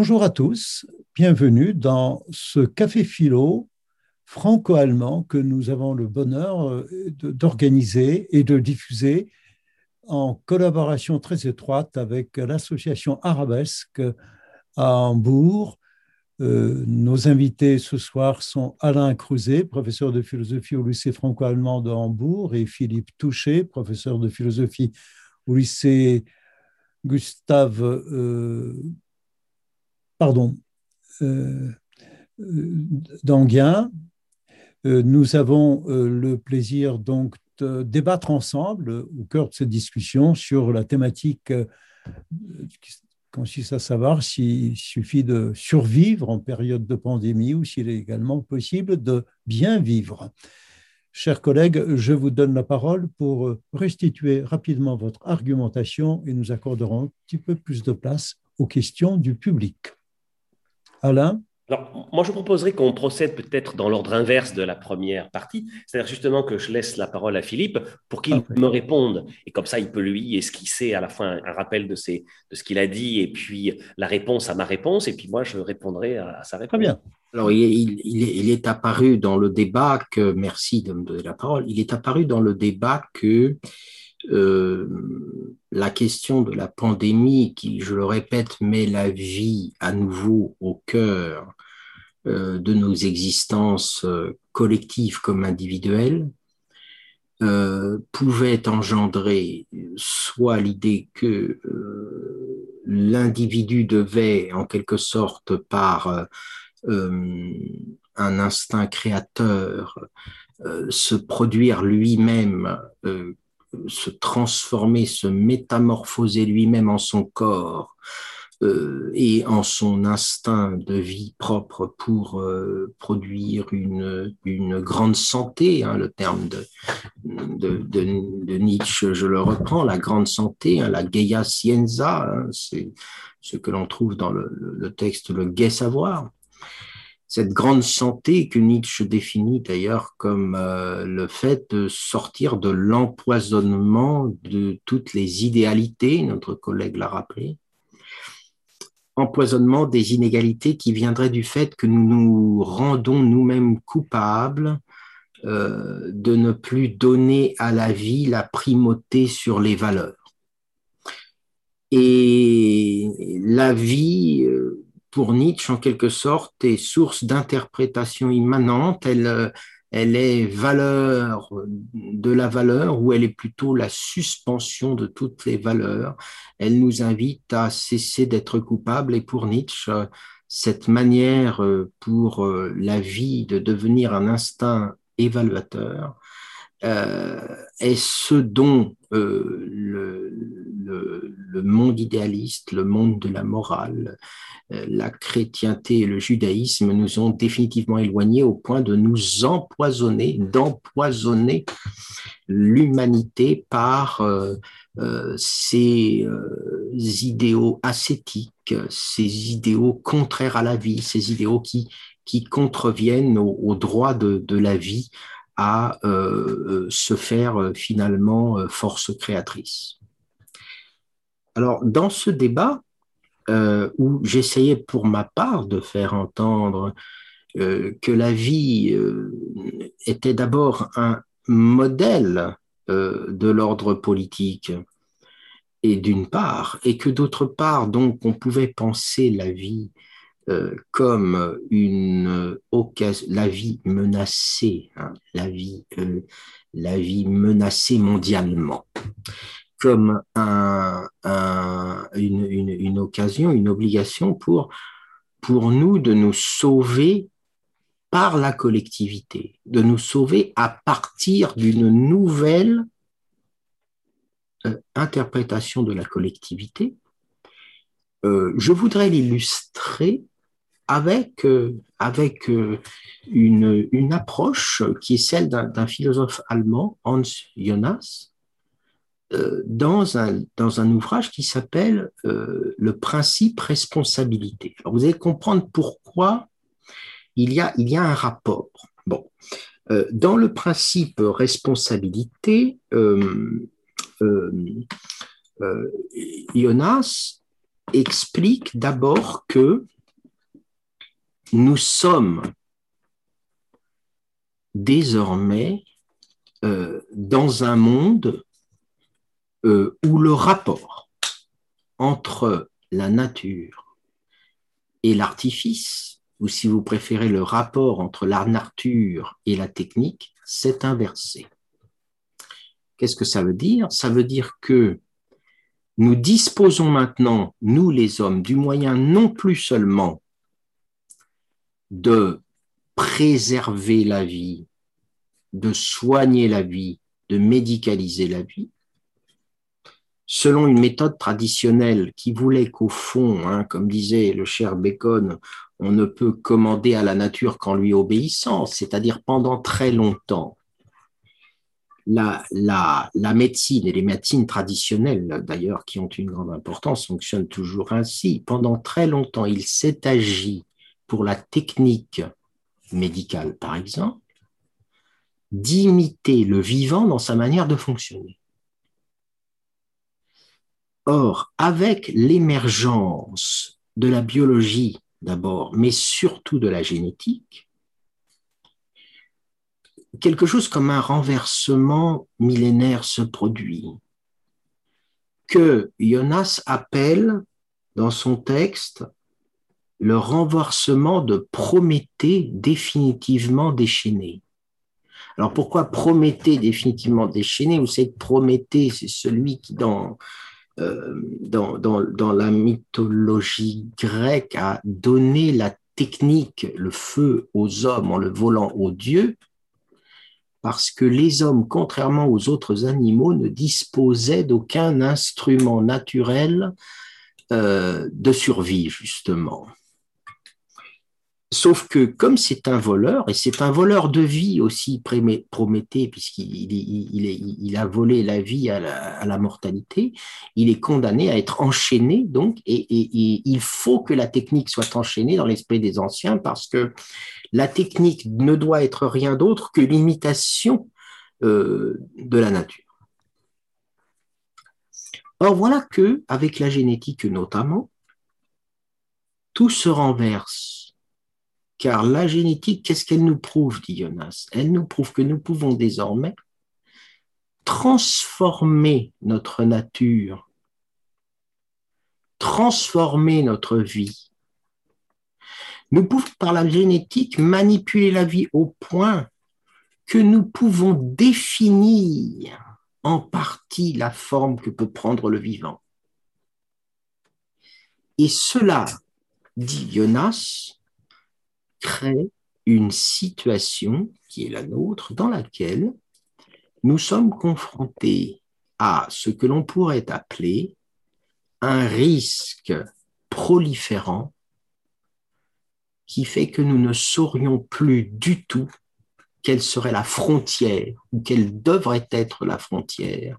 Bonjour à tous, bienvenue dans ce café philo franco-allemand que nous avons le bonheur euh, d'organiser et de diffuser en collaboration très étroite avec l'association Arabesque à Hambourg. Euh, nos invités ce soir sont Alain Cruzet, professeur de philosophie au lycée franco-allemand de Hambourg, et Philippe Touché, professeur de philosophie au lycée Gustave euh, pardon, euh, euh. Euh, nous avons le plaisir donc de débattre ensemble au cœur de cette discussion sur la thématique qui consiste à savoir s'il suffit de survivre en période de pandémie ou s'il est également possible de bien vivre. Chers collègues, je vous donne la parole pour restituer rapidement votre argumentation et nous accorderons un petit peu plus de place aux questions du public. Alain alors, moi, je proposerais qu'on procède peut-être dans l'ordre inverse de la première partie, c'est-à-dire justement que je laisse la parole à Philippe pour qu'il me réponde. Et comme ça, il peut lui esquisser à la fin un rappel de, ses, de ce qu'il a dit et puis la réponse à ma réponse. Et puis moi, je répondrai à, sa réponse. Très bien. Alors, il, il, est, apparu dans le débat que, merci de me donner la parole, il est apparu dans le débat que euh, la question de la pandémie qui, je le répète, met la vie à nouveau au cœur euh, de nos existences euh, collectives comme individuelles, pouvait engendrer soit l'idée que l'individu devait, en quelque sorte, par un instinct créateur, se produire lui-même se transformer, se métamorphoser lui-même en son corps euh, et en son instinct de vie propre pour euh, produire une, une grande santé, hein, le terme de, de, Nietzsche, je le reprends, la grande santé, hein, la geia scienza, hein, c'est ce que l'on trouve dans le, le texte Le gai savoir cette grande santé que Nietzsche définit d'ailleurs comme euh, le fait de sortir de l'empoisonnement de toutes les idéalités, notre collègue l'a rappelé, empoisonnement des inégalités qui viendraient du fait que nous nous rendons nous-mêmes coupables euh, de ne plus donner à la vie la primauté sur les valeurs. Et la vie, euh, pour Nietzsche, en quelque sorte, est source d'interprétation immanente. Elle, euh, est valeur de la valeur ou elle est plutôt la suspension de toutes les valeurs. Elle nous invite à cesser d'être coupable et pour Nietzsche, cette manière euh, pour euh, la vie de devenir un instinct évaluateur est ce dont le, le, monde idéaliste, le monde de la morale, euh, la chrétienté et le judaïsme nous ont définitivement éloignés au point de nous empoisonner, d'empoisonner l'humanité par euh, euh, ces idéaux ascétiques, ces idéaux contraires à la vie, ces idéaux qui, contreviennent au, droit de, la vie à se faire finalement force créatrice. Alors, dans ce débat, euh, où j'essayais pour ma part de faire entendre euh, que la vie euh, était d'abord un modèle de l'ordre politique, et d'une part, et que d'autre part, donc, on pouvait penser la vie comme une occasion, la vie menacée, hein, la vie, la vie menacée mondialement comme un, une, une, occasion, une obligation pour, pour nous de nous sauver par la collectivité, de nous sauver à partir d'une nouvelle euh, interprétation de la collectivité. Euh, je voudrais l'illustrer avec, euh, avec euh, une, une approche qui est celle d'un philosophe allemand, Hans Jonas, euh, dans un, dans un ouvrage qui s'appelle Le principe responsabilité. Vous allez comprendre pourquoi il y a, il y a un rapport. Bon, dans le principe responsabilité, Jonas explique d'abord que nous sommes désormais euh, dans un monde euh, où le rapport entre la nature et l'artifice, ou si vous préférez le rapport entre la nature et la technique, s'est inversé. Qu'est-ce que ça veut dire? Ça veut dire que nous disposons maintenant, nous les hommes, du moyen non plus seulement de préserver la vie, de soigner la vie, de médicaliser la vie, selon une méthode traditionnelle qui voulait qu'au fond, hein, comme disait le cher Bacon, on ne peut commander à la nature qu'en lui obéissant, c'est-à-dire pendant très longtemps. La, la, la, médecine et les médecines traditionnelles, d'ailleurs, qui ont une grande importance, fonctionnent toujours ainsi. Pendant très longtemps, il s'est agi pour la technique médicale, par exemple, d'imiter le vivant dans sa manière de fonctionner. Or, avec l'émergence de la biologie d'abord, mais surtout de la génétique, quelque chose comme un renversement millénaire se produit, que Jonas appelle dans son texte le renversement de Prométhée définitivement déchaîné. Alors pourquoi Prométhée définitivement déchaîné? Vous savez, Prométhée, c'est celui qui, dans, euh, dans, la mythologie grecque, a donné la technique, le feu aux hommes en le volant aux dieux, parce que les hommes, contrairement aux autres animaux, ne disposaient d'aucun instrument naturel euh, de survie, justement. Sauf que comme c'est un voleur, et c'est un voleur de vie aussi, Prométhée, puisqu'il il, a volé la vie à la, mortalité, il est condamné à être enchaîné, donc, et, il faut que la technique soit enchaînée dans l'esprit des anciens, parce que la technique ne doit être rien d'autre que l'imitation euh, de la nature. Or voilà que, avec la génétique notamment, tout se renverse car la génétique, qu'est-ce qu'elle nous prouve, dit Jonas? Elle nous prouve que nous pouvons désormais transformer notre nature, transformer notre vie. Nous pouvons, par la génétique, manipuler la vie au point que nous pouvons définir en partie la forme que peut prendre le vivant. Et cela, dit Jonas, crée une situation qui est la nôtre dans laquelle nous sommes confrontés à ce que l'on pourrait appeler un risque proliférant qui fait que nous ne saurions plus du tout quelle serait la frontière ou quelle devrait être la frontière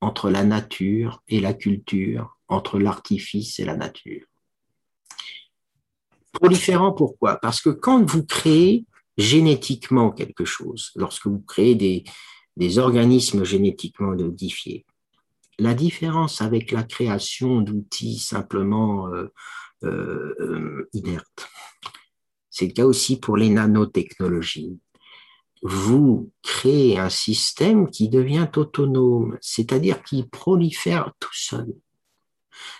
entre la nature et la culture, entre l'artifice et la nature. Proliférant, pourquoi? Parce que quand vous créez génétiquement quelque chose, lorsque vous créez des, des organismes génétiquement modifiés, la différence avec la création d'outils simplement euh, euh, inertes, c'est le cas aussi pour les nanotechnologies. Vous créez un système qui devient autonome, c'est-à-dire qui prolifère tout seul.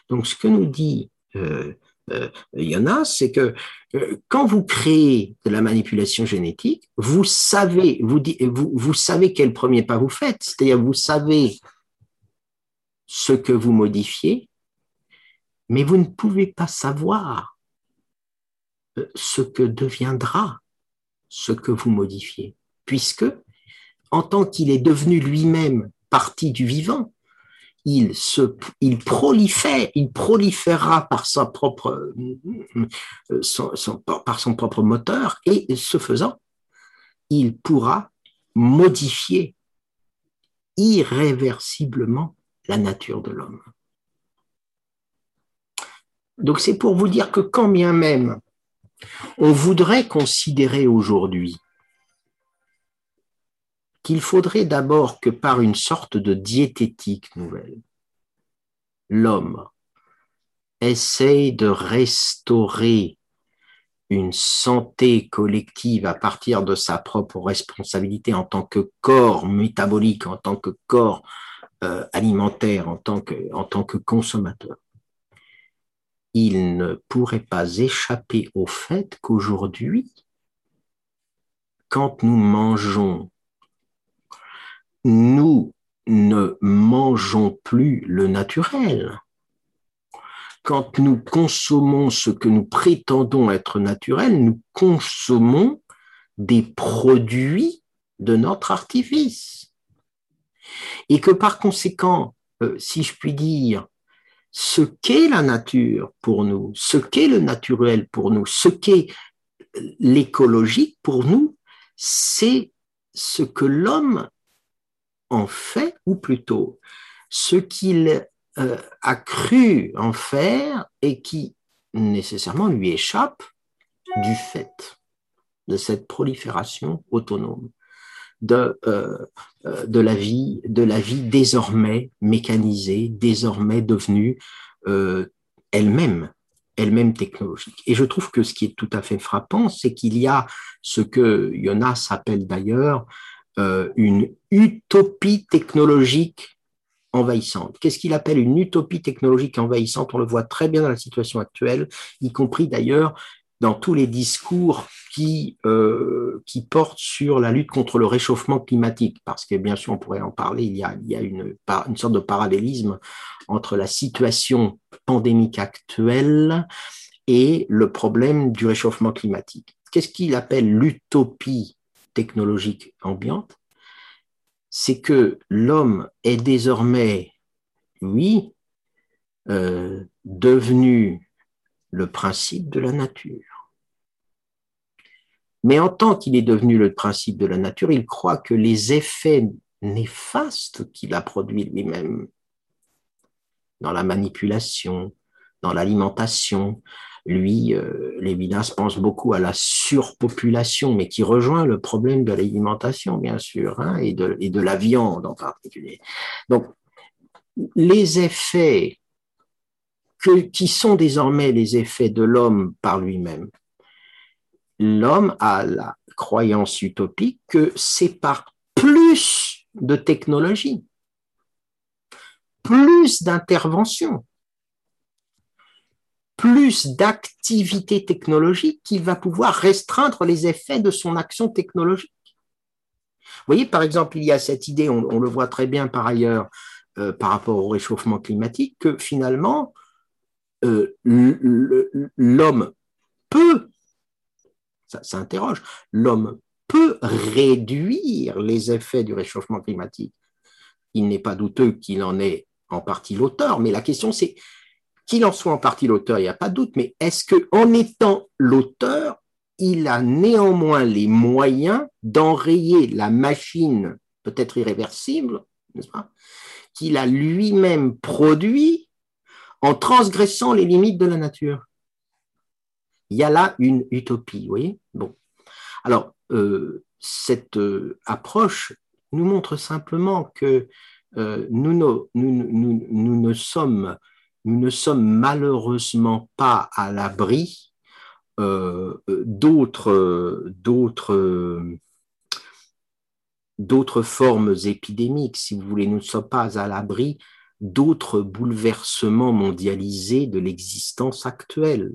Donc, ce que nous dit euh, euh, il y en a, c'est que euh, quand vous créez de la manipulation génétique, vous savez, vous, vous, vous savez quel premier pas vous faites, c'est-à-dire vous savez ce que vous modifiez, mais vous ne pouvez pas savoir euh, ce que deviendra ce que vous modifiez, puisque en tant qu'il est devenu lui-même partie du vivant, il, se, il prolifère, il proliférera par sa propre, euh, son, par son propre moteur et ce faisant, il pourra modifier irréversiblement la nature de l'homme. Donc c'est pour vous dire que quand bien même on voudrait considérer aujourd'hui qu'il faudrait d'abord que par une sorte de diététique nouvelle, l'homme essaye de restaurer une santé collective à partir de sa propre responsabilité en tant que corps métabolique, en tant que corps euh, alimentaire, en tant que, en tant que consommateur, il ne pourrait pas échapper au fait qu'aujourd'hui, quand nous mangeons, nous ne mangeons plus le naturel quand nous consommons ce que nous prétendons être naturel, nous consommons des produits de notre artifice. Et que par conséquent, euh, si je puis dire, ce qu'est la nature pour nous, ce qu'est le naturel pour nous, ce qu'est l'écologique pour nous, c'est ce que l'homme en fait, ou plutôt ce qu'il euh, a cru en faire et qui nécessairement lui échappe du fait de cette prolifération autonome de, euh, euh, la vie désormais mécanisée, désormais devenue elle-même elle-même technologique. Et je trouve que ce qui est tout à fait frappant, c'est qu'il y a ce que Jonas appelle d'ailleurs une utopie technologique envahissante. Qu'est-ce qu'il appelle une utopie technologique envahissante? On le voit très bien dans la situation actuelle, y compris d'ailleurs dans tous les discours qui, euh, qui portent sur la lutte contre le réchauffement climatique, parce que bien sûr, on pourrait en parler, il y a, il y a une, une sorte de parallélisme entre la situation pandémique actuelle et le problème du réchauffement climatique. Qu'est-ce qu'il appelle l'utopie technologique ambiante c'est que l'homme est désormais, oui, euh, devenu le principe de la nature. Mais en tant qu'il est devenu le principe de la nature, il croit que les effets néfastes qu'il a produits lui-même, dans la manipulation, dans l'alimentation, lui, euh, Lévinas pense beaucoup à la surpopulation, mais qui rejoint le problème de l'alimentation, bien sûr, hein, et, de, la viande en particulier. Donc, les effets que, qui sont désormais les effets de l'homme par lui-même, l'homme a la croyance utopique que c'est par plus de technologie, plus d'intervention, plus d'activité technologique qu'il va pouvoir restreindre les effets de son action technologique. Vous voyez, par exemple, il y a cette idée, on, le voit très bien par ailleurs euh, par rapport au réchauffement climatique, que finalement, euh, l'homme peut, ça, ça interroge, l'homme peut réduire les effets du réchauffement climatique. Il n'est pas douteux qu'il en est en partie l'auteur, mais la question c'est qu'il en soit en partie l'auteur, il n'y a pas de doute, mais est-ce qu'en étant l'auteur, il a néanmoins les moyens d'enrayer la machine, peut-être irréversible, n'est-ce pas, qu'il a lui-même produit en transgressant les limites de la nature? Il y a là une utopie, vous voyez? Bon. Alors, euh, cette euh, approche nous montre simplement que euh, nous, ne sommes nous ne sommes malheureusement pas à l'abri euh, d'autres, d'autres, d'autres formes épidémiques, si vous voulez. Nous ne sommes pas à l'abri d'autres bouleversements mondialisés de l'existence actuelle.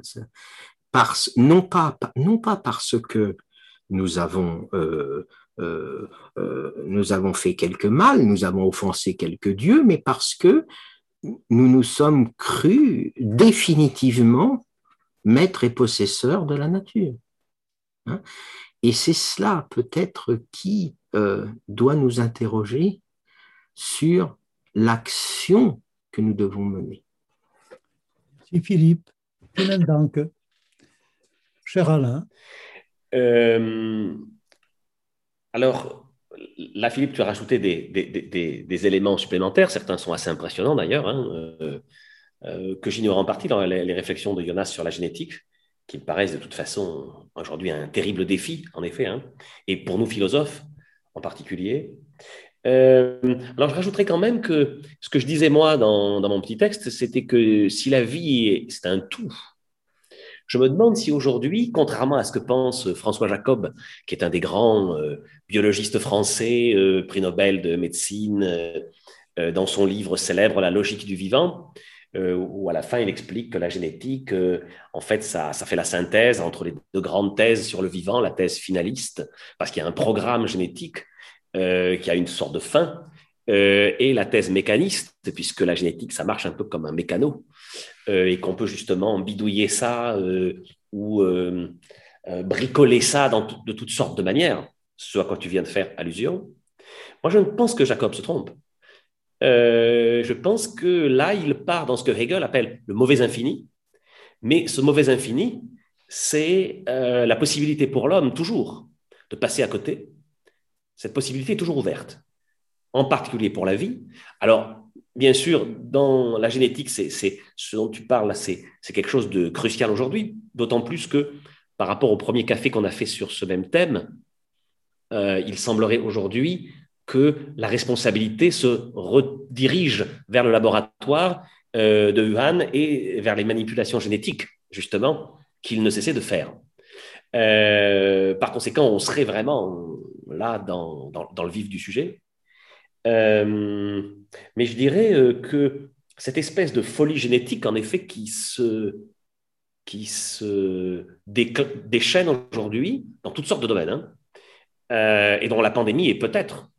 Parce, non, pas, non pas parce que nous avons, euh, euh, nous avons fait quelque mal, nous avons offensé quelques dieux, mais parce que nous nous sommes crus définitivement maîtres et possesseurs de la nature. Hein. et c'est cela peut-être qui euh, doit nous interroger sur l'action que nous devons mener. Merci Philippe. Dank. Cher Alain. Euh, alors, là, Philippe, tu as rajouté des, éléments supplémentaires. Certains sont assez impressionnants d'ailleurs, hein, euh, euh, que j'ignore en partie dans les, réflexions de Jonas sur la génétique, qui me paraissent de toute façon aujourd'hui un terrible défi, en effet, hein, et pour nous philosophes en particulier. alors, je rajouterais quand même que ce que je disais moi dans, dans mon petit texte, c'était que si la vie, c'est un tout, je me demande si aujourd'hui, contrairement à ce que pense François Jacob, qui est un des grands euh, biologistes français, euh, prix Nobel de médecine, euh, dans son livre célèbre La logique du vivant, où à la fin il explique que la génétique, en fait, ça, fait la synthèse entre les deux grandes thèses sur le vivant, la thèse finaliste, parce qu'il y a un programme génétique qui a une sorte de fin, et la thèse mécaniste, puisque la génétique, ça marche un peu comme un mécano. Euh, et qu'on peut justement bidouiller ça euh, ou euh, bricoler ça de toutes sortes de manières, ce à quoi tu viens de faire allusion. Moi, je pense que Jacob se trompe. je pense que là, il part dans ce que Hegel appelle le mauvais infini, mais ce mauvais infini, c'est la possibilité pour l'homme toujours de passer à côté. Cette possibilité est toujours ouverte, en particulier pour la vie. Alors, bien sûr, dans la génétique, c'est ce dont tu parles, c'est quelque chose de crucial aujourd'hui, d'autant plus que par rapport au premier café qu'on a fait sur ce même thème, euh, il semblerait aujourd'hui que la responsabilité se redirige vers le laboratoire euh, de Wuhan et vers les manipulations génétiques, justement, qu'il ne cessait de faire. Euh, par conséquent, on serait vraiment là dans le vif du sujet. Euh, mais je dirais euh, que cette espèce de folie génétique, en effet, qui se, qui se déchaîne aujourd'hui dans toutes sortes de domaines, hein, euh, et dont la pandémie est peut-être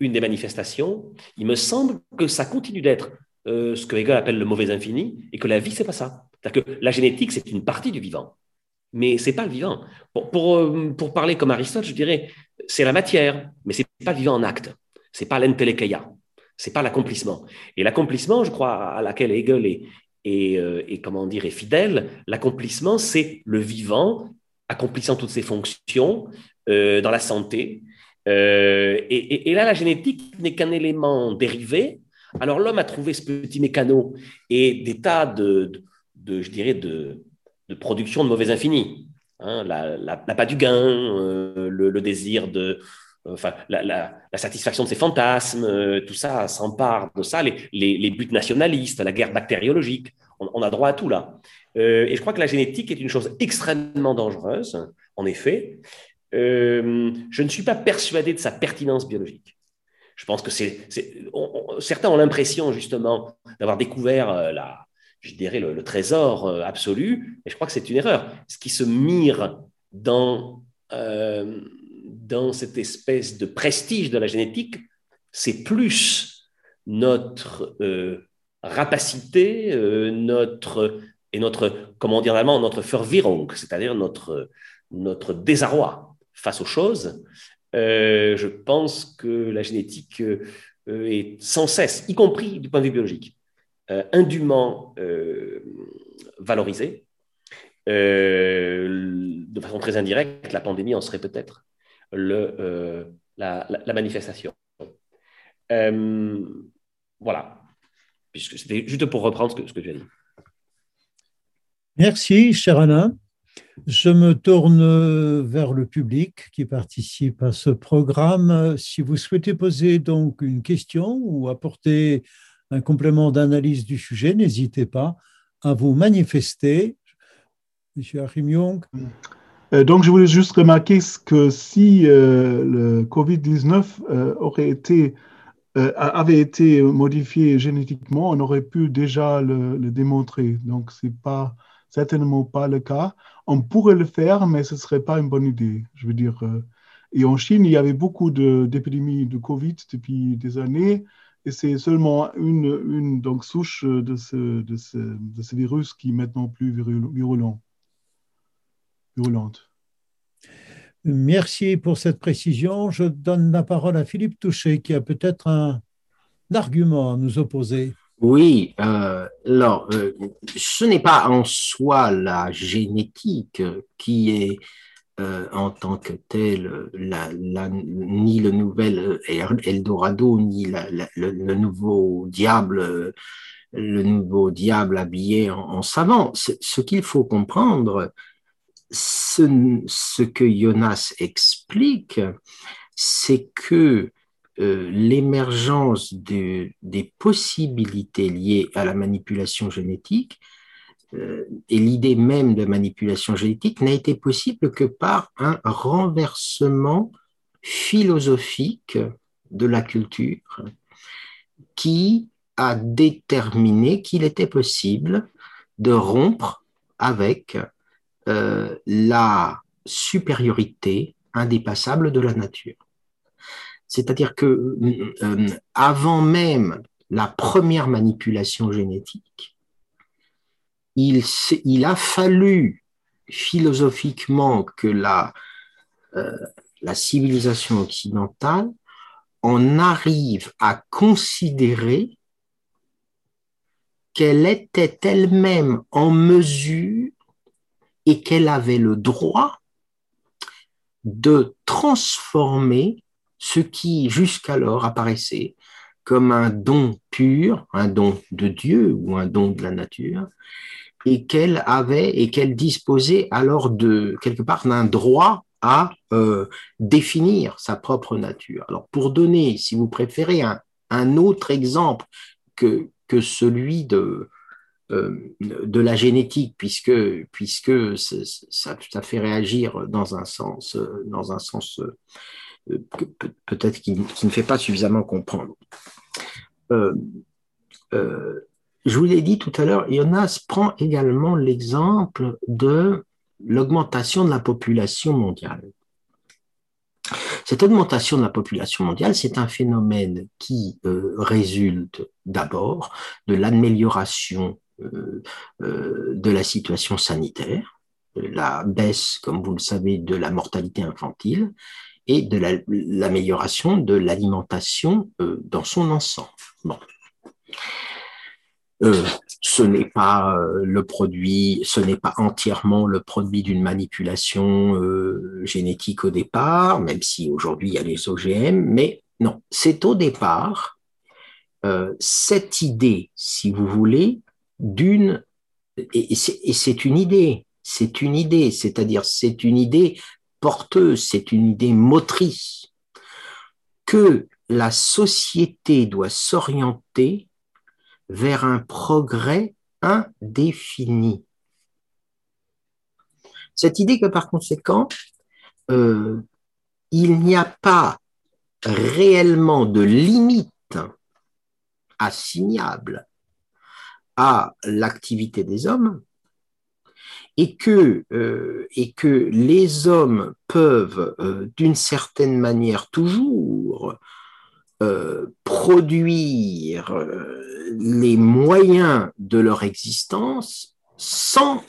une des manifestations, il me semble que ça continue d'être ce que Hegel appelle le mauvais infini, et que la vie, c'est pas ça. C'est-à-dire que la génétique, c'est une partie du vivant, mais c'est pas le vivant. Pour, pour, pour, parler comme Aristote, je dirais, c'est la matière, mais c'est pas le vivant en acte c'est pas l'entelekeia, c'est pas l'accomplissement. Et l'accomplissement, je crois, à laquelle Hegel est, est, euh, comment dire, est fidèle, l'accomplissement, c'est le vivant accomplissant toutes ses fonctions euh, dans la santé. Euh, et, là, la génétique n'est qu'un élément dérivé. Alors l'homme a trouvé ce petit mécano et des tas de, je dirais, de, production de mauvais infinis. Hein, la, la, du gain, le, désir de, enfin, la, satisfaction de ses fantasmes, euh, tout ça s'empare de ça, les, buts nationalistes, la guerre bactériologique, on, a droit à tout là. Euh, et je crois que la génétique est une chose extrêmement dangereuse, en effet. Euh, je ne suis pas persuadé de sa pertinence biologique. Je pense que c'est, certains ont l'impression justement d'avoir découvert la, je dirais le, trésor absolu, et je crois que c'est une erreur. Ce qui se mire dans dans cette espèce de prestige de la génétique, c'est plus notre euh, rapacité, euh, notre, et notre, comment dire en allemand, notre Verwirrung, c'est-à-dire notre, notre désarroi face aux choses. Euh, je pense que la génétique est sans cesse, y compris du point de vue biologique, indûment valorisée. de façon très indirecte, la pandémie en serait peut-être le, euh, la, manifestation. Euh, voilà, puisque c'était juste pour reprendre ce que, tu as dit. Merci, cher Alain. Je me tourne vers le public qui participe à ce programme. Si vous souhaitez poser donc une question ou apporter un complément d'analyse du sujet, n'hésitez pas à vous manifester. Monsieur Achim Young. Euh, donc, je voulais juste remarquer que si euh, le Covid-19 euh, avait été modifié génétiquement, on aurait pu déjà le, démontrer. Donc, ce n'est certainement pas le cas. On pourrait le faire, mais ce ne serait pas une bonne idée. Je veux dire, et en Chine, il y avait beaucoup d'épidémies de, Covid depuis des années. Et c'est seulement une, donc, souche de, ce, de ce virus qui est maintenant plus virulent. Merci pour cette précision. Je donne la parole à Philippe Touché qui a peut-être un, argument à nous opposer. Oui, euh, alors, euh, ce n'est pas en soi la génétique qui est euh, en tant que telle ni le nouvel Eldorado, ni le, nouveau diable, le nouveau diable habillé en savant. Ce qu'il faut comprendre, ce, que Jonas explique, c'est que euh, l'émergence des possibilités liées à la manipulation génétique euh, et l'idée même de manipulation génétique n'a été possible que par un renversement philosophique de la culture qui a déterminé qu'il était possible de rompre avec euh, la supériorité indépassable de la nature. C'est-à-dire que euh, avant même la première manipulation génétique, il, il a fallu philosophiquement que la, euh, la civilisation occidentale en arrive à considérer qu'elle était elle-même en mesure et qu'elle avait le droit de transformer ce qui jusqu'alors apparaissait comme un don pur, un don de Dieu ou un don de la nature, et qu'elle avait et qu'elle disposait alors de quelque part d'un droit à euh, définir sa propre nature. Alors pour donner, si vous préférez, un, un autre exemple que, que celui de, de la génétique, puisque, puisque ça, ça, fait réagir dans un sens, dans un sens euh, peut-être qui, qui, ne fait pas suffisamment comprendre. Euh, je vous l'ai dit tout à l'heure, Jonas prend également l'exemple de l'augmentation de la population mondiale. Cette augmentation de la population mondiale, c'est un phénomène qui euh, résulte d'abord de l'amélioration euh, euh, de la situation sanitaire, la baisse, comme vous le savez, de la mortalité infantile et de l'amélioration de l'alimentation dans son ensemble. Bon. Euh, ce n'est pas euh, le produit, ce n'est pas entièrement le produit d'une manipulation euh, génétique au départ, même si aujourd'hui il y a les OGM, mais non, c'est au départ cette idée, si vous voulez, d'une et c'est une idée, c'est une idée, c'est-à-dire c'est une idée porteuse, c'est une idée motrice que la société doit s'orienter vers un progrès indéfini. Cette idée que par conséquent, euh, il n'y a pas réellement de limite assignable à l'activité des hommes et que, euh, les hommes peuvent, euh, d'une certaine manière, toujours produire les moyens de leur existence sans,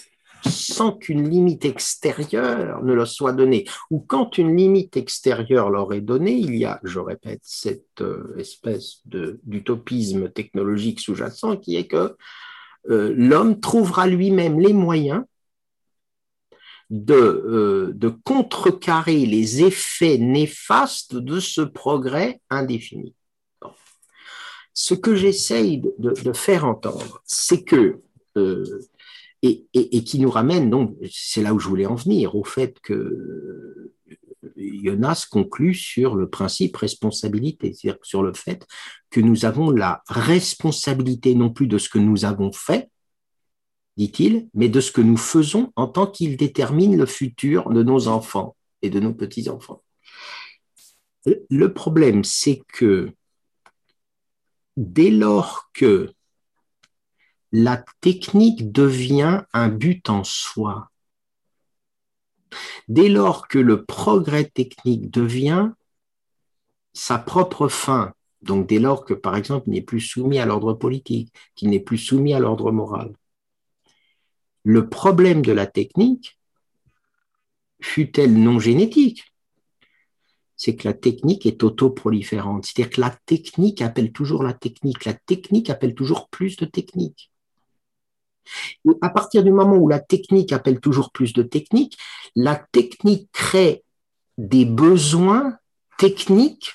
sans qu'une limite extérieure ne leur soit donnée. Ou quand une limite extérieure leur est donnée, il y a, je répète, cette euh, espèce d'utopisme technologique sous-jacent qui est que euh, l'homme trouvera lui-même les moyens de, euh, de, contrecarrer les effets néfastes de ce progrès indéfini ce que j'essaye de, faire entendre, c'est que, et, qui nous ramène, donc, c'est là où je voulais en venir, au fait que Jonas conclut sur le principe responsabilité, c'est-à-dire sur le fait que nous avons la responsabilité non plus de ce que nous avons fait, dit-il, mais de ce que nous faisons en tant qu'il détermine le futur de nos enfants et de nos petits-enfants. Le problème, c'est que dès lors que la technique devient un but en soi, dès lors que le progrès technique devient sa propre fin, donc dès lors que, par exemple, il n'est plus soumis à l'ordre politique, qu'il n'est plus soumis à l'ordre moral, le problème de la technique, fut-elle non génétique, c'est que la technique est autoproliférante. C'est-à-dire que la technique appelle toujours la technique. La technique appelle toujours plus de technique. À partir du moment où la technique appelle toujours plus de technique, la technique crée des besoins techniques,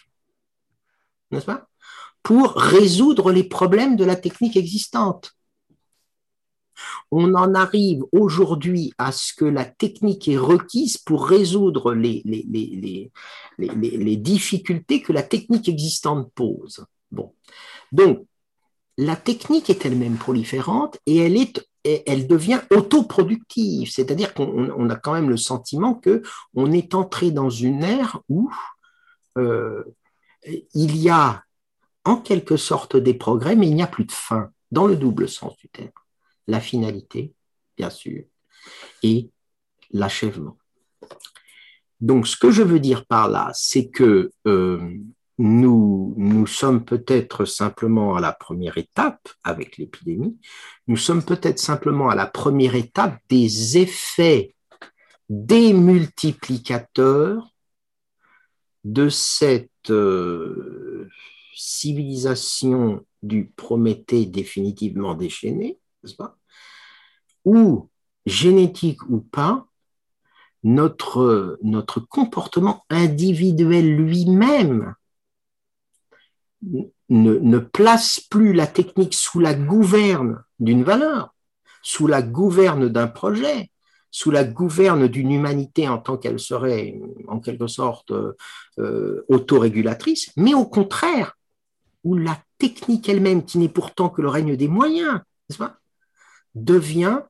n'est-ce pas, pour résoudre les problèmes de la technique existante. On en arrive aujourd'hui à ce que la technique est requise pour résoudre les, difficultés que la technique existante pose. La technique est elle-même proliférante et elle, est, elle devient autoproductive, c'est-à-dire qu'on a quand même le sentiment que on est entré dans une ère où euh, il y a en quelque sorte des progrès, mais il n'y a plus de fin, dans le double sens du terme. La finalité, bien sûr, et l'achèvement. Donc, ce que je veux dire par là, c'est que euh, nous, sommes peut-être simplement à la première étape avec l'épidémie, nous sommes peut-être simplement à la première étape des effets démultiplicateurs de cette euh, civilisation du Prométhée définitivement déchaîné, n'est-ce pas? Ou, génétique ou pas, notre comportement individuel lui-même ne, place plus la technique sous la gouverne d'une valeur, sous la gouverne d'un projet, sous la gouverne d'une humanité en tant qu'elle serait en quelque sorte euh, autorégulatrice, mais au contraire, où la technique elle-même, qui n'est pourtant que le règne des moyens, devient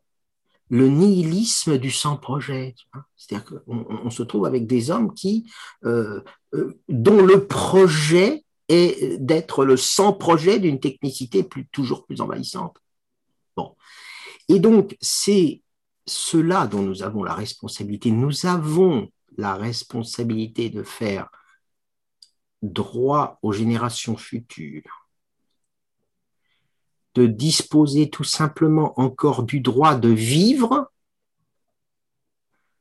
le nihilisme du sans-projet. C'est-à-dire qu'on on se trouve avec des hommes qui, euh, euh, dont le projet est d'être le sans-projet d'une technicité plus, toujours plus envahissante. Bon. Et donc, c'est cela dont nous avons la responsabilité. Nous avons la responsabilité de faire droit aux générations futures, de disposer tout simplement encore du droit de vivre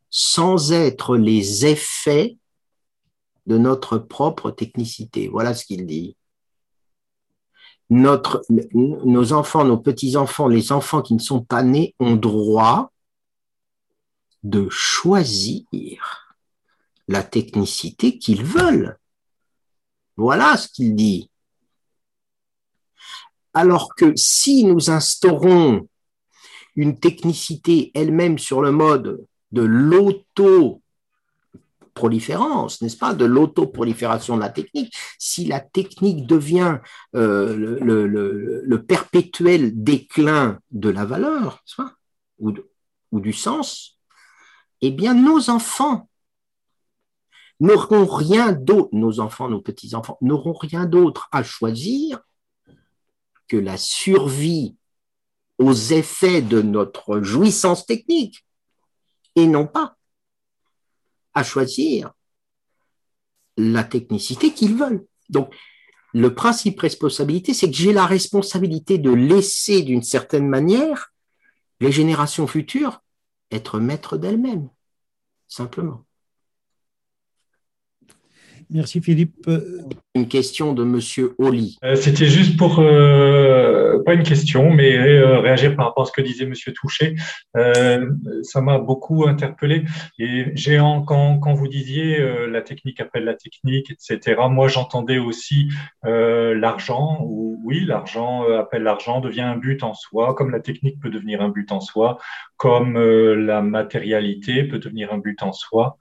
sans être les effets de notre propre technicité. Voilà ce qu'il dit. Nos enfants, nos petits-enfants, les enfants qui ne sont pas nés ont droit de choisir la technicité qu'ils veulent. Voilà ce qu'il dit. Alors que si nous instaurons une technicité elle-même sur le mode de l'auto n'est-ce pas, de l'auto-prolifération de la technique, si la technique devient euh, le, perpétuel déclin de la valeur, ou, ou du sens, eh bien nos enfants n'auront rien d'autre, nos enfants, nos petits-enfants, n'auront rien d'autre à choisir que la survie aux effets de notre jouissance technique, et non pas à choisir la technicité qu'ils veulent. Donc, le principe responsabilité, c'est que j'ai la responsabilité de laisser d'une certaine manière les générations futures être maîtres d'elles-mêmes, simplement. Merci Philippe. Une question de Monsieur Oli. Euh, c'était juste pour, euh, pas une question, mais euh, réagir par rapport à ce que disait Monsieur Touché. ça m'a beaucoup interpellé. Et j'ai quand, quand vous disiez la technique appelle la technique, etc. Moi, j'entendais aussi l'argent. Ou oui, l'argent appelle l'argent, devient un but en soi, comme la technique peut devenir un but en soi, comme la matérialité peut devenir un but en soi.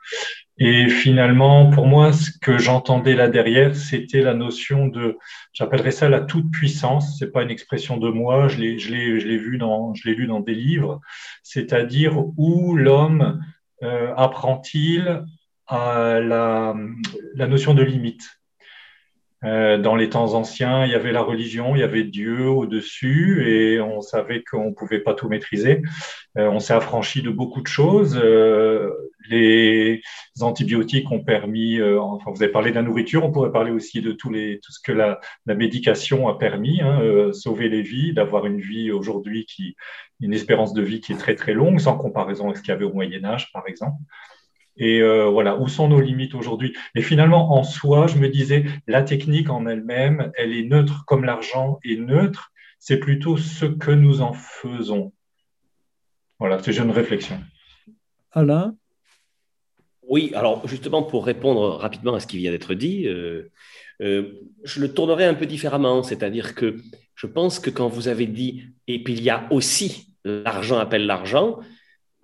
Et finalement, pour moi, ce que j'entendais là derrière, c'était la notion de, j'appellerais ça la toute puissance. C'est pas une expression de moi, je l'ai, je l'ai, je l'ai vu dans, je l'ai lu dans des livres. C'est-à-dire où l'homme euh, apprend-il à la, la notion de limite? Euh, dans les temps anciens, il y avait la religion, il y avait Dieu au-dessus et on savait qu'on ne pouvait pas tout maîtriser. Euh, on s'est affranchi de beaucoup de choses. Euh, les antibiotiques ont permis, enfin vous avez parlé de la nourriture, on pourrait parler aussi de tous les, tout ce que la, la médication a permis, hein, sauver les vies, d'avoir une vie aujourd'hui qui, une espérance de vie qui est très très longue, sans comparaison avec ce qu'il y avait au Moyen Âge par exemple. Et euh, voilà, où sont nos limites aujourd'hui? Et finalement, en soi, je me disais, la technique en elle-même, elle est neutre comme l'argent est neutre. C'est plutôt ce que nous en faisons. Voilà, c'est une réflexion. Alain? Oui, alors justement, pour répondre rapidement à ce qui vient d'être dit, euh, euh, je le tournerai un peu différemment. C'est-à-dire que je pense que quand vous avez dit, et puis il y a aussi l'argent appelle l'argent,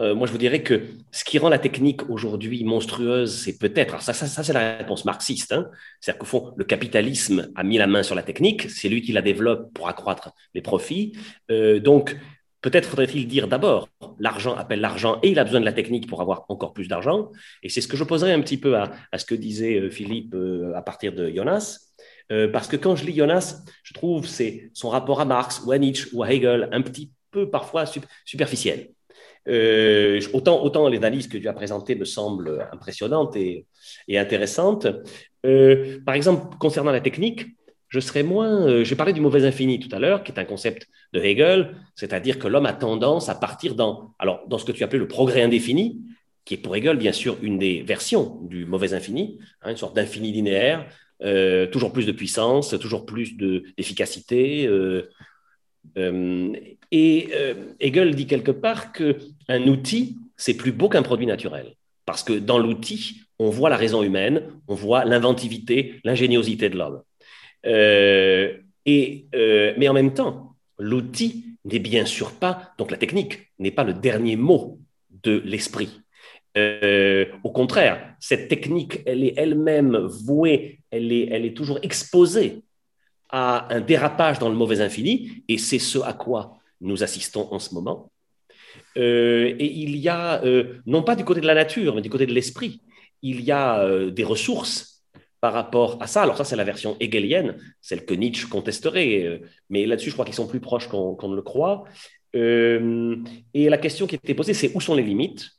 euh, moi je vous dirais que ce qui rend la technique aujourd'hui monstrueuse, c'est peut-être, ça, ça, c'est la réponse marxiste, hein. c'est-à-dire qu'au fond, le capitalisme a mis la main sur la technique, c'est lui qui la développe pour accroître les profits. Euh, donc, peut-être faudrait-il dire d'abord, l'argent appelle l'argent et il a besoin de la technique pour avoir encore plus d'argent. Et c'est ce que je poserais un petit peu à, à ce que disait euh, Philippe à partir de Jonas. parce que quand je lis Jonas, je trouve c'est son rapport à Marx ou à Nietzsche ou à Hegel un petit peu parfois superficiel. Euh, autant, autant l'analyse que tu as présentée me semble impressionnante et, et intéressante. Euh, par exemple, concernant la technique, je serais moins. Euh, J'ai parlé du mauvais infini tout à l'heure, qui est un concept de Hegel, c'est-à-dire que l'homme a tendance à partir dans, alors, dans ce que tu appelais le progrès indéfini, qui est pour Hegel, bien sûr, une des versions du mauvais infini, hein, une sorte d'infini linéaire, toujours plus de puissance, toujours plus d'efficacité. Et euh, Hegel dit quelque part qu'un outil, c'est plus beau qu'un produit naturel. Parce que dans l'outil, on voit la raison humaine, on voit l'inventivité, l'ingéniosité de l'homme. Euh, et, mais en même temps, l'outil n'est bien sûr pas, donc la technique n'est pas le dernier mot de l'esprit. au contraire, cette technique, elle est elle-même vouée, elle est, elle est toujours exposée à un dérapage dans le mauvais infini, et c'est ce à quoi nous assistons en ce moment. Euh, et il y a, euh, non pas du côté de la nature, mais du côté de l'esprit, il y a euh, des ressources par rapport à ça. Alors ça, c'est la version hegelienne, celle que Nietzsche contesterait, mais là-dessus, je crois qu'ils sont plus proches qu'on ne le croit. et la question qui était posée, c'est où sont les limites?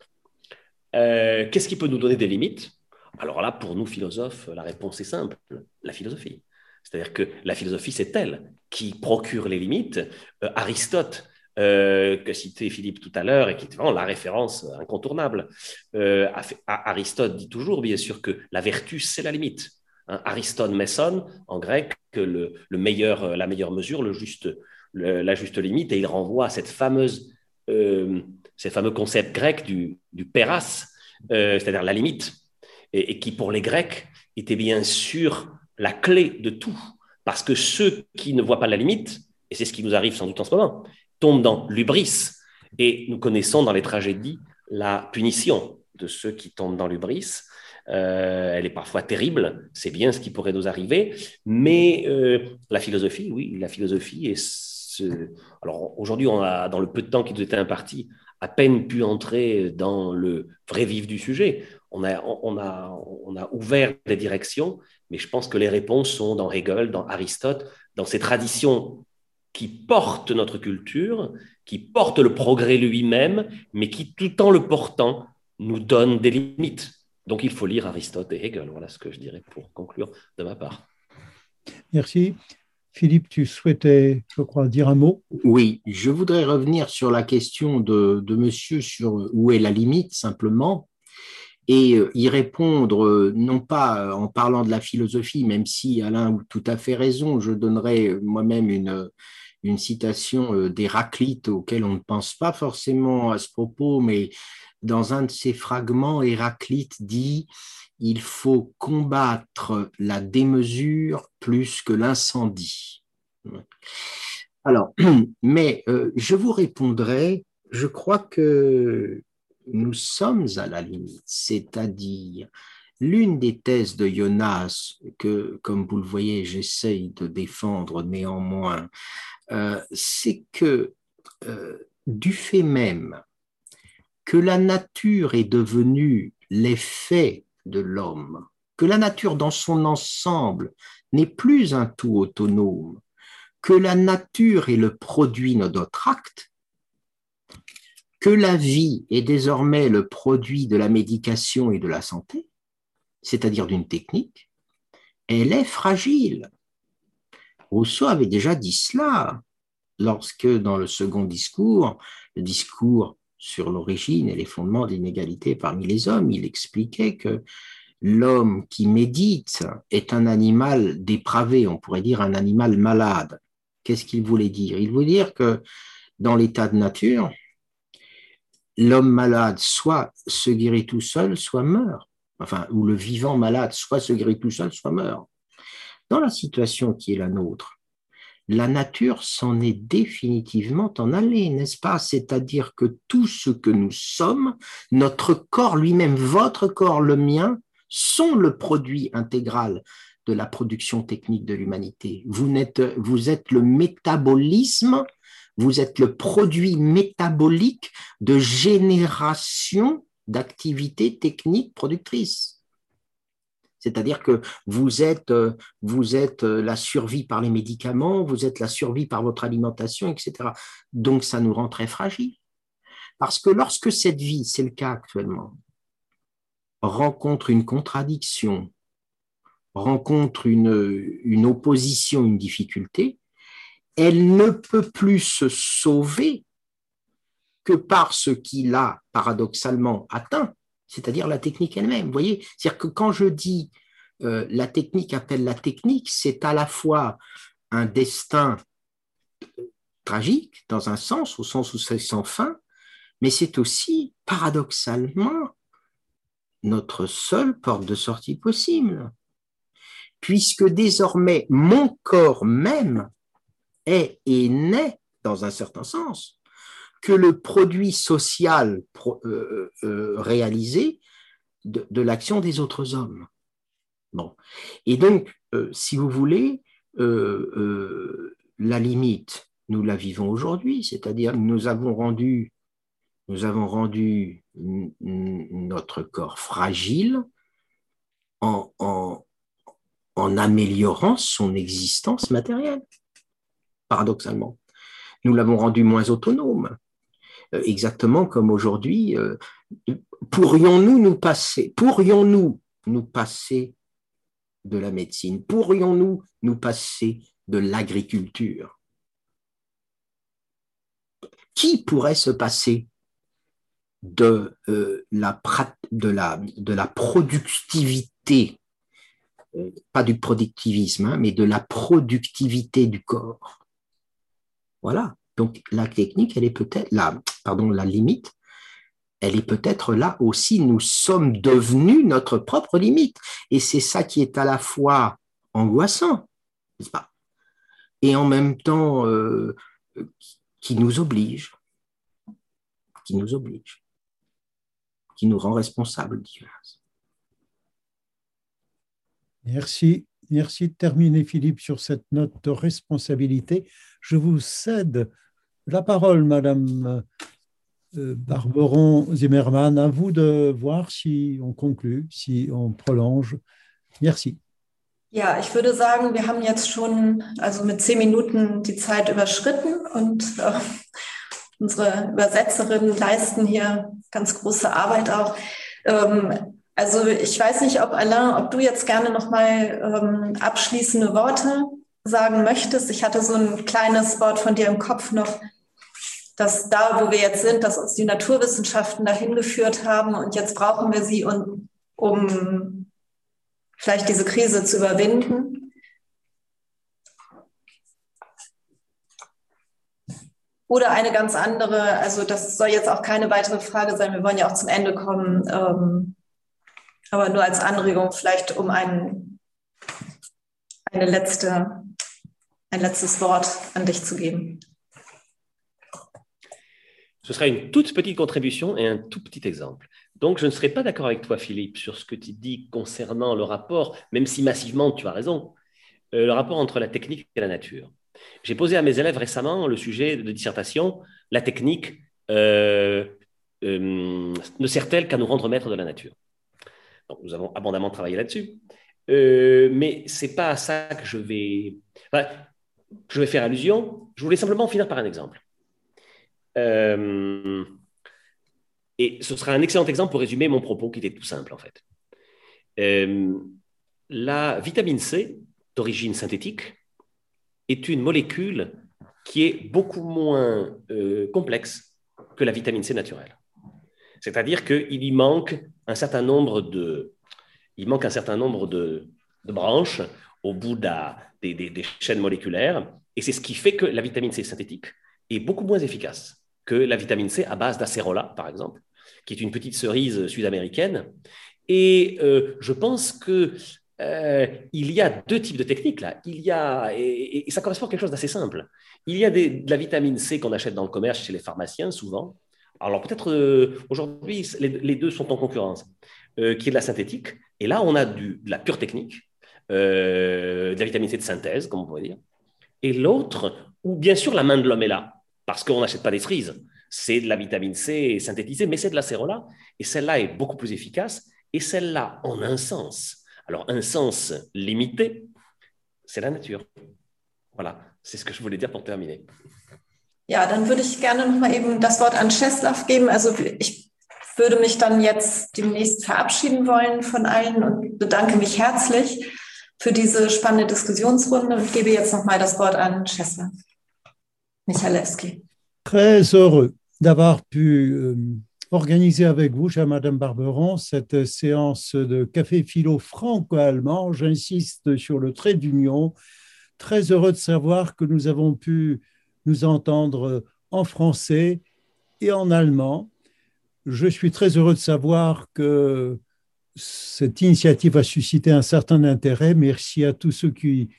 Qu'est-ce qui peut nous donner des limites? Alors là, pour nous philosophes, la réponse est simple, la philosophie. C'est-à-dire que la philosophie, c'est elle qui procure les limites. Euh, Aristote, euh, que citait Philippe tout à l'heure et qui est vraiment la référence incontournable, euh, Aristote dit toujours, bien sûr, que la vertu, c'est la limite. Hein, Aristote messon, en grec, que le, meilleur, la meilleure mesure, le juste, la juste limite, et il renvoie à cette fameuse, ces fameux concepts grecs du, du péras, c'est-à-dire la limite, et, qui pour les Grecs était bien sûr la clé de tout. Parce que ceux qui ne voient pas la limite, et c'est ce qui nous arrive sans doute en ce moment, tombent dans l'ubris. Et nous connaissons dans les tragédies la punition de ceux qui tombent dans l'ubris. Euh, elle est parfois terrible, c'est bien ce qui pourrait nous arriver, mais euh, la philosophie, oui, la philosophie est ce... Alors aujourd'hui, on a, dans le peu de temps qui nous était imparti, à peine pu entrer dans le vrai vif du sujet. On a, on a, on a ouvert des directions, mais je pense que les réponses sont dans Hegel, dans Aristote, dans ces traditions qui portent notre culture, qui portent le progrès lui-même, mais qui, tout en le portant, nous donnent des limites. Donc il faut lire Aristote et Hegel. Voilà ce que je dirais pour conclure de ma part. Merci. Philippe, tu souhaitais, je crois, dire un mot? Oui, je voudrais revenir sur la question de, de monsieur sur où est la limite, simplement et euh, y répondre euh, non pas euh, en parlant de la philosophie, même si Alain a tout à fait raison, je donnerai moi-même une, une citation d'Héraclite auquel on ne pense pas forcément à ce propos, mais dans un de ses fragments, Héraclite dit il faut combattre la démesure plus que l'incendie. Alors, mais je vous répondrai, je crois que nous sommes à la limite, c'est-à-dire l'une des thèses de Jonas que, comme vous le voyez, j'essaye de défendre néanmoins, euh, c'est que euh, du fait même que la nature est devenue l'effet de l'homme, que la nature dans son ensemble n'est plus un tout autonome, que la nature est le produit de notre acte, que la vie est désormais le produit de la médication et de la santé, c'est-à-dire d'une technique, elle est fragile. Rousseau avait déjà dit cela lorsque, dans le second discours, le discours sur l'origine et les fondements de l'inégalité parmi les hommes, il expliquait que l'homme qui médite est un animal dépravé, on pourrait dire un animal malade. Qu'est-ce qu'il voulait dire? Il voulait dire que dans l'état de nature, l'homme malade soit se guérit tout seul, soit meurt. Enfin, ou le vivant malade soit se guérit tout seul, soit meurt. Dans la situation qui est la nôtre, la nature s'en est définitivement en allée, n'est-ce pas? C'est-à-dire que tout ce que nous sommes, notre corps lui-même, votre corps, le mien, sont le produit intégral de la production technique de l'humanité. Vous, vous êtes le métabolisme, vous êtes le produit métabolique de génération d'activités techniques productrices. C'est-à-dire que vous êtes, euh, vous êtes euh, la survie par les médicaments, vous êtes la survie par votre alimentation, etc. Donc ça nous rend très fragiles. Parce que lorsque cette vie, c'est le cas actuellement, rencontre une contradiction, rencontre une, une opposition, une difficulté, elle ne peut plus se sauver que par ce qu'il a paradoxalement atteint, c'est-à-dire la technique elle-même. Vous voyez, c'est-à-dire que quand je dis euh, la technique appelle la technique, c'est à la fois un destin tragique dans un sens, au sens où c'est sans fin, mais c'est aussi paradoxalement notre seule porte de sortie possible, puisque désormais mon corps même est et n'est, dans un certain sens, que le produit social euh, euh, réalisé de, l'action des autres hommes. Bon. Et donc, euh, si vous voulez, la limite, nous la vivons aujourd'hui, c'est-à-dire nous avons rendu, nous avons rendu notre corps fragile en, en améliorant son existence matérielle, paradoxalement. Nous l'avons rendu moins autonome. Euh, exactement comme aujourd'hui, euh, pourrions-nous nous passer, de la médecine, pourrions-nous nous passer de l'agriculture? Qui pourrait se passer de, euh, la productivité, pas du productivisme, hein, mais de la productivité du corps? Voilà. Donc la technique, elle est peut-être la, pardon, la limite, elle est peut-être là aussi. Nous sommes devenus notre propre limite, et c'est ça qui est à la fois angoissant, n'est-ce pas, et en même temps euh, qui nous oblige, qui nous oblige, qui nous rend responsables. Merci. Merci de terminer, Philippe, sur cette note de responsabilité. Je vous cède la parole, Madame euh, Barberon Zimmermann. À vous de voir si on conclut, si on prolonge. Merci. Ja, ich würde sagen, wir haben jetzt schon also mit zehn Minuten die Zeit überschritten und äh, unsere Übersetzerinnen leisten hier ganz große Arbeit auch. Ähm, also ich weiß nicht, ob Alain, ob du jetzt gerne noch mal ähm, abschließende Worte sagen möchtest. Ich hatte so ein kleines Wort von dir im Kopf noch, dass da, wo wir jetzt sind, dass uns die Naturwissenschaften dahin geführt haben und jetzt brauchen wir sie, um, um vielleicht diese Krise zu überwinden. Oder eine ganz andere, also das soll jetzt auch keine weitere Frage sein, wir wollen ja auch zum Ende kommen, ähm, aber nur als Anregung vielleicht, um ein, eine letzte, ein. Ce sera une toute petite contribution et un tout petit exemple. Donc, je ne serai pas d'accord avec toi, Philippe, sur ce que tu dis concernant le rapport, même si massivement tu as raison, euh, le rapport entre la technique et la nature. J'ai posé à mes élèves récemment le sujet de dissertation, la technique euh, euh, ne sert-elle qu'à nous rendre maîtres de la nature? Nous avons abondamment travaillé là-dessus. mais ce n'est pas à ça que je vais, je vais faire allusion. Je voulais simplement finir par un exemple. Euh, et ce sera un excellent exemple pour résumer mon propos qui était tout simple en fait. Euh, la vitamine C, d'origine synthétique, est une molécule qui est beaucoup moins euh, complexe que la vitamine C naturelle. C'est-à-dire qu'il y manque un certain nombre de, il manque un certain nombre de, branches au bout des, des chaînes moléculaires, et c'est ce qui fait que la vitamine C synthétique est beaucoup moins efficace que la vitamine C à base d'acérola, par exemple, qui est une petite cerise sud-américaine. Et euh, je pense que euh, il y a deux types de techniques là. Il y a, et, ça correspond à quelque chose d'assez simple. Il y a de la vitamine C qu'on achète dans le commerce chez les pharmaciens souvent. Alors peut-être euh, aujourd'hui, les, deux sont en concurrence, euh, qui est de la synthétique. Et là, on a du, de la pure technique, de la vitamine C de synthèse, comme on pourrait dire. Et l'autre, ou bien sûr la main de l'homme est là, parce qu'on n'achète pas des cerises. C'est de la vitamine C synthétisée, mais c'est de la cérola. Et celle-là est beaucoup plus efficace. Et celle-là, en un sens, alors, un sens limité, c'est la nature. Voilà, c'est ce que je voulais dire pour terminer. Ja, dann würde ich gerne noch mal eben das Wort an Czeslaw geben. Also ich würde mich dann jetzt demnächst verabschieden wollen von allen und bedanke mich herzlich für diese spannende Diskussionsrunde und gebe jetzt noch mal das Wort an Czeslaw Michalewski. Très heureux d'avoir pu euh, organiser avec vous, chère Madame Barberon, cette séance de café philo franco-allemand. J'insiste sur le trait d'union. Très heureux de savoir que nous avons pu nous entendre en français et en allemand. Je suis très heureux de savoir que cette initiative a suscité un certain intérêt. Merci à tous ceux qui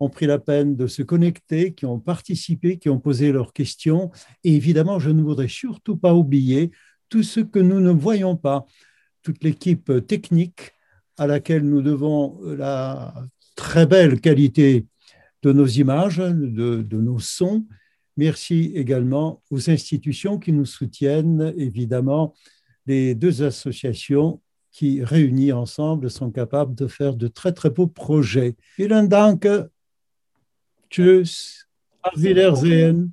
ont pris la peine de se connecter, qui ont participé, qui ont posé leurs questions. Et évidemment, je ne voudrais surtout pas oublier tout ce que nous ne voyons pas, toute l'équipe technique à laquelle nous devons la très belle qualité de nos images, de, nos sons. Merci également aux institutions qui nous soutiennent, évidemment, les deux associations qui, réunies ensemble, sont capables de faire de très, très beaux projets. Vielen Dank. Tschüss. Auf Wiedersehen.